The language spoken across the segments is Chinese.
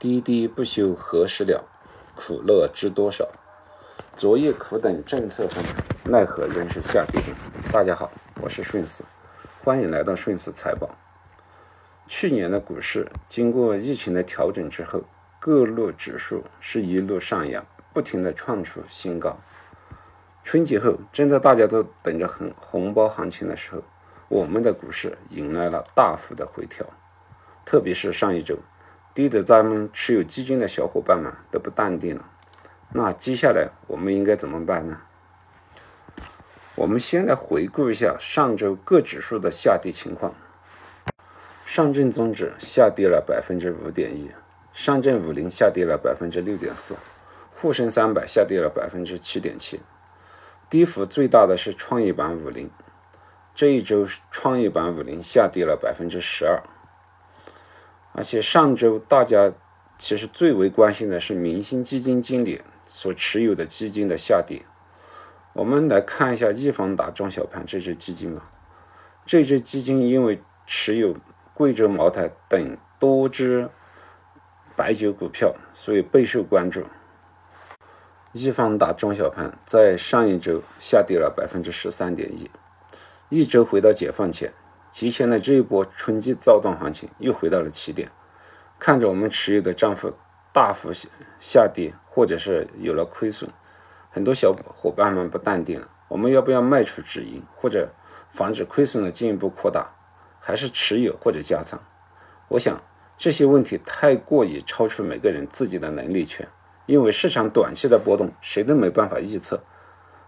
滴滴不休何时了？苦乐知多少？昨夜苦等政策风，奈何仍是下跌。大家好，我是顺思，欢迎来到顺思财宝。去年的股市经过疫情的调整之后，各路指数是一路上扬，不停的创出新高。春节后，正在大家都等着红红包行情的时候，我们的股市迎来了大幅的回调，特别是上一周。低得咱们持有基金的小伙伴们都不淡定了。那接下来我们应该怎么办呢？我们先来回顾一下上周各指数的下跌情况。上证综指下跌了百分之五点一，上证五零下跌了百分之六点四，沪深三百下跌了百分之七点七。跌幅最大的是创业板五零，这一周创业板五零下跌了百分之十二。而且上周大家其实最为关心的是明星基金经理所持有的基金的下跌。我们来看一下易方达中小盘这只基金吧。这只基金因为持有贵州茅台等多只白酒股票，所以备受关注。易方达中小盘在上一周下跌了百分之十三点一，一周回到解放前。提前的这一波春季躁动行情又回到了起点，看着我们持有的账户大幅下跌，或者是有了亏损，很多小伙伴们不淡定了。我们要不要卖出止盈，或者防止亏损的进一步扩大，还是持有或者加仓？我想这些问题太过于超出每个人自己的能力圈，因为市场短期的波动谁都没办法预测。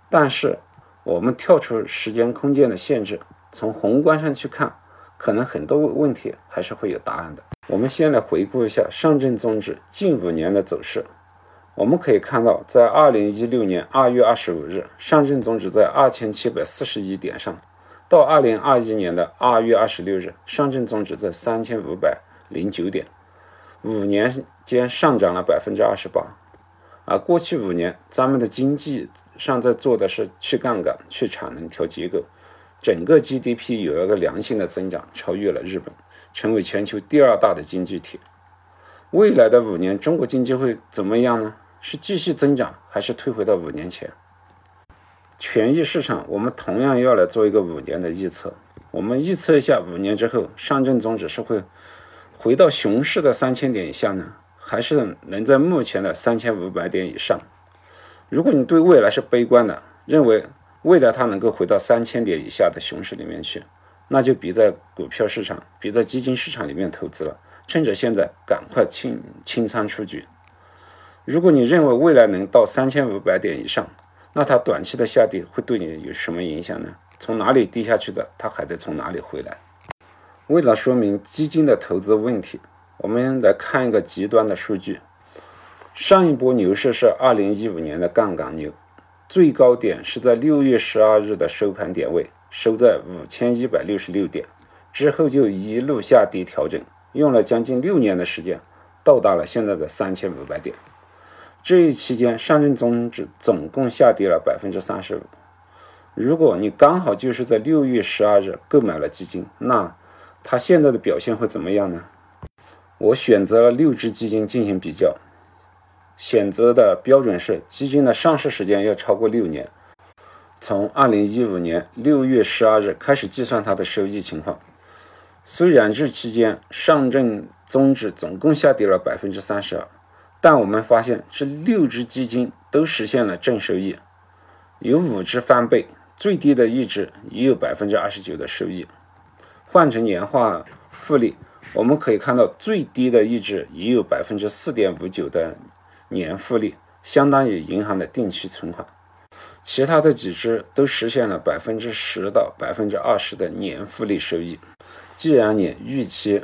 但是我们跳出时间空间的限制。从宏观上去看，可能很多问题还是会有答案的。我们先来回顾一下上证综指近五年的走势。我们可以看到，在二零一六年二月二十五日，上证综指在二千七百四十一点上；到二零二一年的二月二十六日，上证综指在三千五百零九点，五年间上涨了百分之二十八。而过去五年，咱们的经济上在做的是去杠杆、去产能、调结构。整个 GDP 有一个良性的增长，超越了日本，成为全球第二大的经济体。未来的五年，中国经济会怎么样呢？是继续增长，还是退回到五年前？权益市场，我们同样要来做一个五年的预测。我们预测一下，五年之后，上证综指是会回到熊市的三千点以下呢，还是能在目前的三千五百点以上？如果你对未来是悲观的，认为。未来它能够回到三千点以下的熊市里面去，那就别在股票市场、别在基金市场里面投资了，趁着现在赶快清清仓出局。如果你认为未来能到三千五百点以上，那它短期的下跌会对你有什么影响呢？从哪里跌下去的，它还得从哪里回来？为了说明基金的投资问题，我们来看一个极端的数据：上一波牛市是二零一五年的杠杆牛。最高点是在六月十二日的收盘点位，收在五千一百六十六点，之后就一路下跌调整，用了将近六年的时间，到达了现在的三千五百点。这一期间，上证综指总共下跌了百分之三十五。如果你刚好就是在六月十二日购买了基金，那它现在的表现会怎么样呢？我选择了六只基金进行比较。选择的标准是基金的上市时间要超过六年，从二零一五年六月十二日开始计算它的收益情况。虽然这期间上证综指总共下跌了百分之三十二，但我们发现这六只基金都实现了正收益，有五只翻倍，最低的一只也有百分之二十九的收益。换成年化复利，我们可以看到最低的一只也有百分之四点五九的。年复利相当于银行的定期存款，其他的几只都实现了百分之十到百分之二十的年复利收益。既然你预期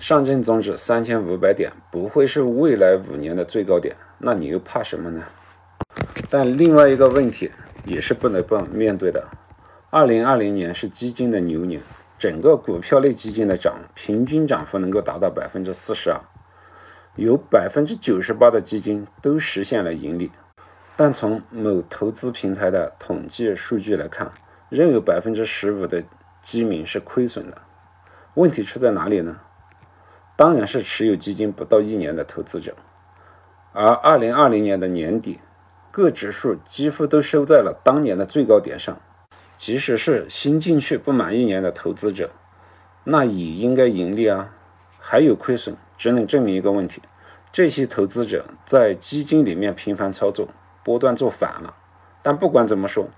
上证综指三千五百点不会是未来五年的最高点，那你又怕什么呢？但另外一个问题也是不能不面对的：二零二零年是基金的牛年，整个股票类基金的涨平均涨幅能够达到百分之四十二。有百分之九十八的基金都实现了盈利，但从某投资平台的统计数据来看，仍有百分之十五的基民是亏损的。问题出在哪里呢？当然是持有基金不到一年的投资者。而二零二零年的年底，各指数几乎都收在了当年的最高点上。即使是新进去不满一年的投资者，那也应该盈利啊，还有亏损，只能证明一个问题：这些投资者在基金里面频繁操作，波段做反了。但不管怎么说，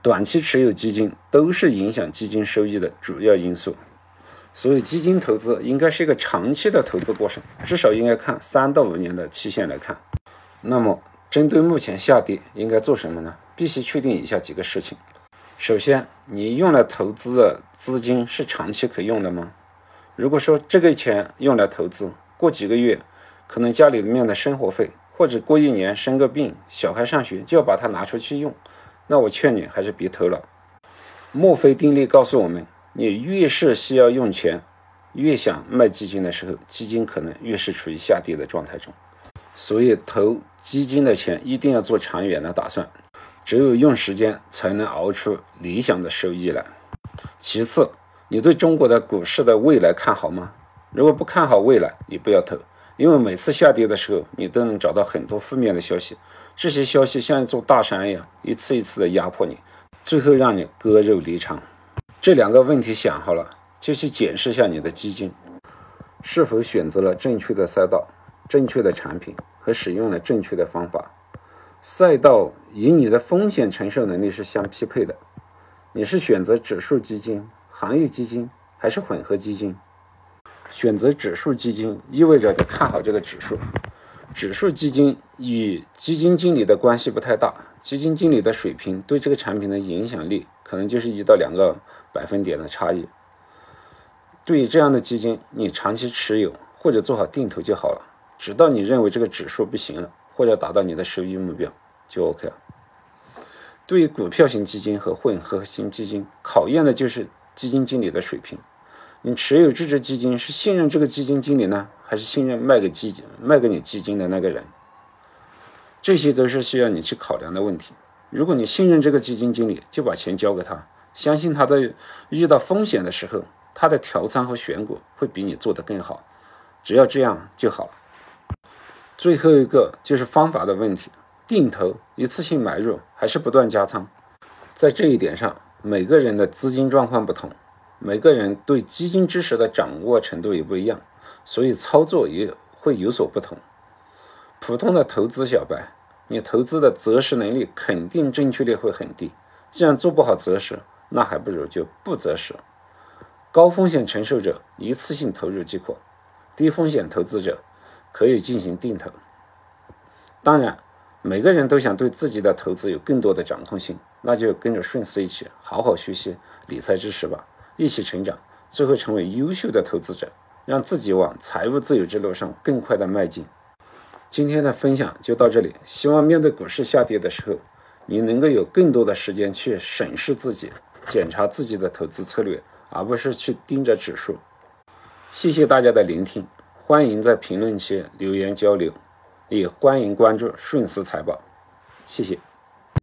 短期持有基金都是影响基金收益的主要因素。所以，基金投资应该是一个长期的投资过程，至少应该看三到五年的期限来看。那么，针对目前下跌，应该做什么呢？必须确定以下几个事情。首先，你用来投资的资金是长期可用的吗？如果说这个钱用来投资，过几个月可能家里面的生活费，或者过一年生个病，小孩上学就要把它拿出去用，那我劝你还是别投了。墨菲定律告诉我们。你越是需要用钱，越想卖基金的时候，基金可能越是处于下跌的状态中。所以投基金的钱一定要做长远的打算，只有用时间才能熬出理想的收益来。其次，你对中国的股市的未来看好吗？如果不看好未来，你不要投，因为每次下跌的时候，你都能找到很多负面的消息，这些消息像一座大山一样，一次一次的压迫你，最后让你割肉离场。这两个问题想好了，就去检视一下你的基金是否选择了正确的赛道、正确的产品和使用了正确的方法。赛道与你的风险承受能力是相匹配的。你是选择指数基金、行业基金还是混合基金？选择指数基金意味着你看好这个指数。指数基金与基金经理的关系不太大，基金经理的水平对这个产品的影响力可能就是一到两个。百分点的差异，对于这样的基金，你长期持有或者做好定投就好了，直到你认为这个指数不行了，或者达到你的收益目标就 OK 了。对于股票型基金和混合型基金，考验的就是基金经理的水平。你持有这只基金是信任这个基金经理呢，还是信任卖给基金卖给你基金的那个人？这些都是需要你去考量的问题。如果你信任这个基金经理，就把钱交给他。相信他在遇到风险的时候，他的调仓和选股会比你做得更好。只要这样就好。最后一个就是方法的问题：定投、一次性买入还是不断加仓？在这一点上，每个人的资金状况不同，每个人对基金知识的掌握程度也不一样，所以操作也会有所不同。普通的投资小白，你投资的择时能力肯定正确率会很低。既然做不好择时，那还不如就不择时。高风险承受者一次性投入即可，低风险投资者可以进行定投。当然，每个人都想对自己的投资有更多的掌控性，那就跟着顺思一起好好学习理财知识吧，一起成长，最后成为优秀的投资者，让自己往财务自由之路上更快的迈进。今天的分享就到这里，希望面对股市下跌的时候，你能够有更多的时间去审视自己。检查自己的投资策略，而不是去盯着指数。谢谢大家的聆听，欢迎在评论区留言交流，也欢迎关注顺思财报。谢谢。